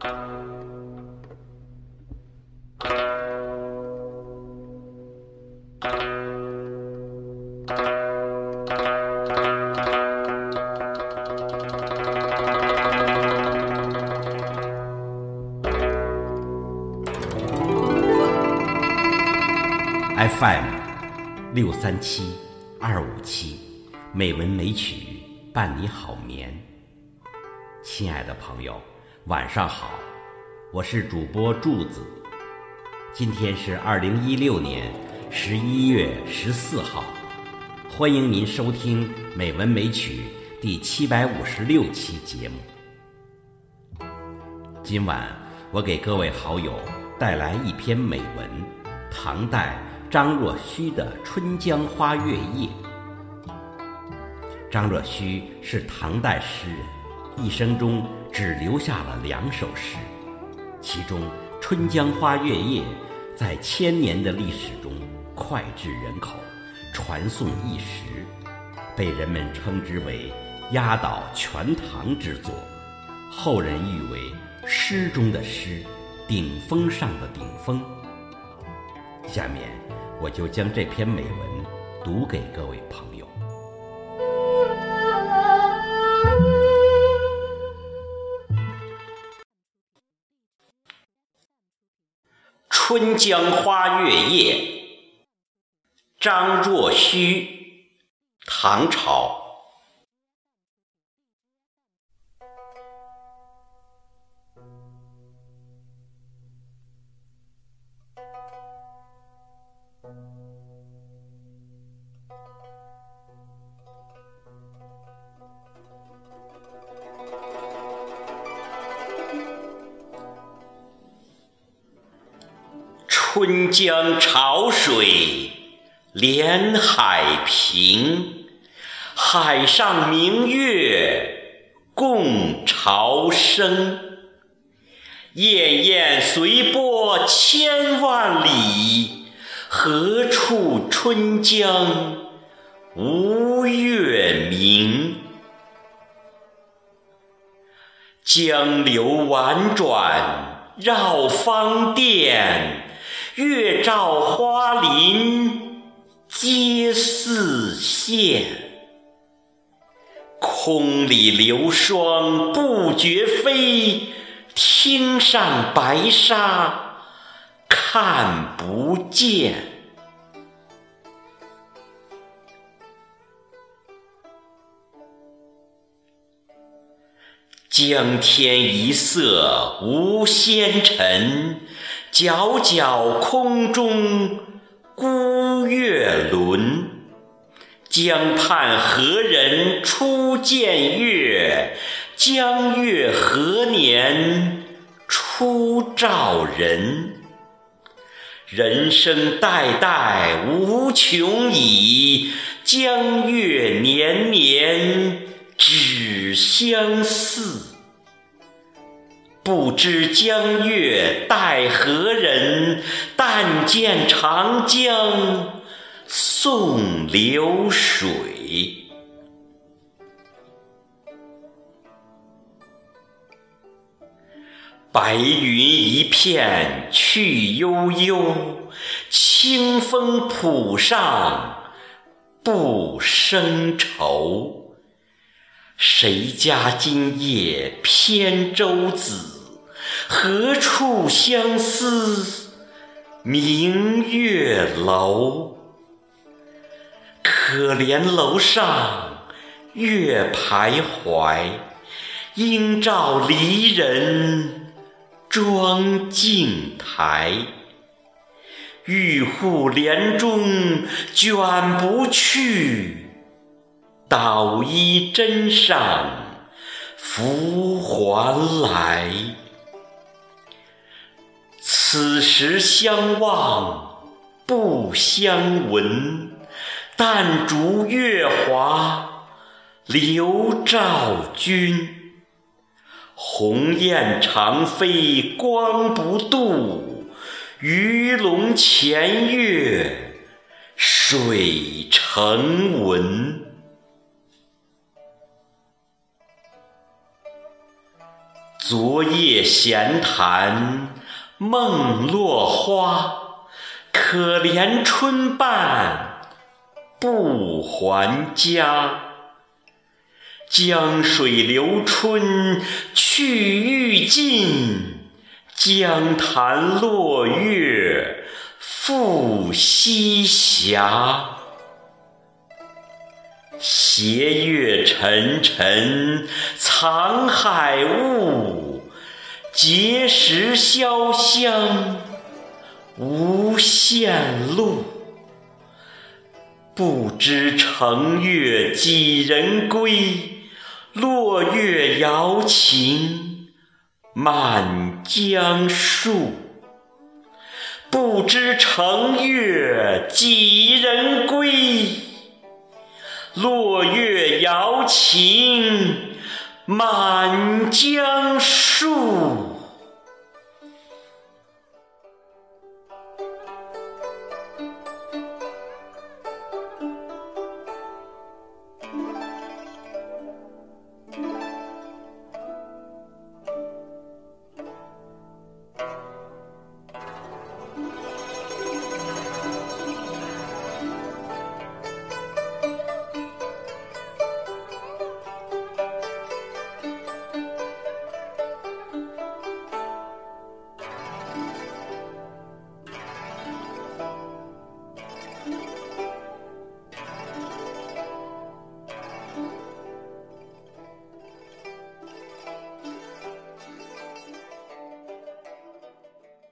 FM 六三七二五七，美文美曲伴你好眠。亲爱的朋友，晚上好，我是主播柱子。今天是二零一六年十一月十四号，欢迎您收听《美文美曲》第七百五十六期节目。今晚我给各位好友带来一篇美文，唐代。张若虚的《春江花月夜》。张若虚是唐代诗人，一生中只留下了两首诗，其中《春江花月夜》在千年的历史中脍炙人口，传颂一时，被人们称之为压倒全唐之作，后人誉为诗中的诗，顶峰上的顶峰。下面。我就将这篇美文读给各位朋友。《春江花月夜》，张若虚，唐朝。春江潮水连海平，海上明月共潮生。滟滟随波千万里，何处春江无月明？江流宛转绕芳甸。月照花林皆似霰，空里流霜不觉飞，汀上白沙看不见。江天一色无纤尘。皎皎空中孤月轮，江畔何人初见月？江月何年初照人？人生代代无穷已，江月年年只相似。不知江月待何人？但见长江送流水。白云一片去悠悠，清风浦上不胜愁。谁家今夜扁舟子？何处相思明月楼？可怜楼上月徘徊，应照离人妆镜台。玉户帘中卷不去，捣衣砧上拂还来。此时相望不相闻，但逐月华流照君。鸿雁长飞光不度，鱼龙潜跃水成文。昨夜闲谈梦落花，可怜春半不还家。江水流春去欲尽，江潭落月复西斜。斜月沉沉藏海雾，碣石潇湘无限路。不知乘月几人归？落月摇情满江树。不知乘月几人归？落月摇情满江树。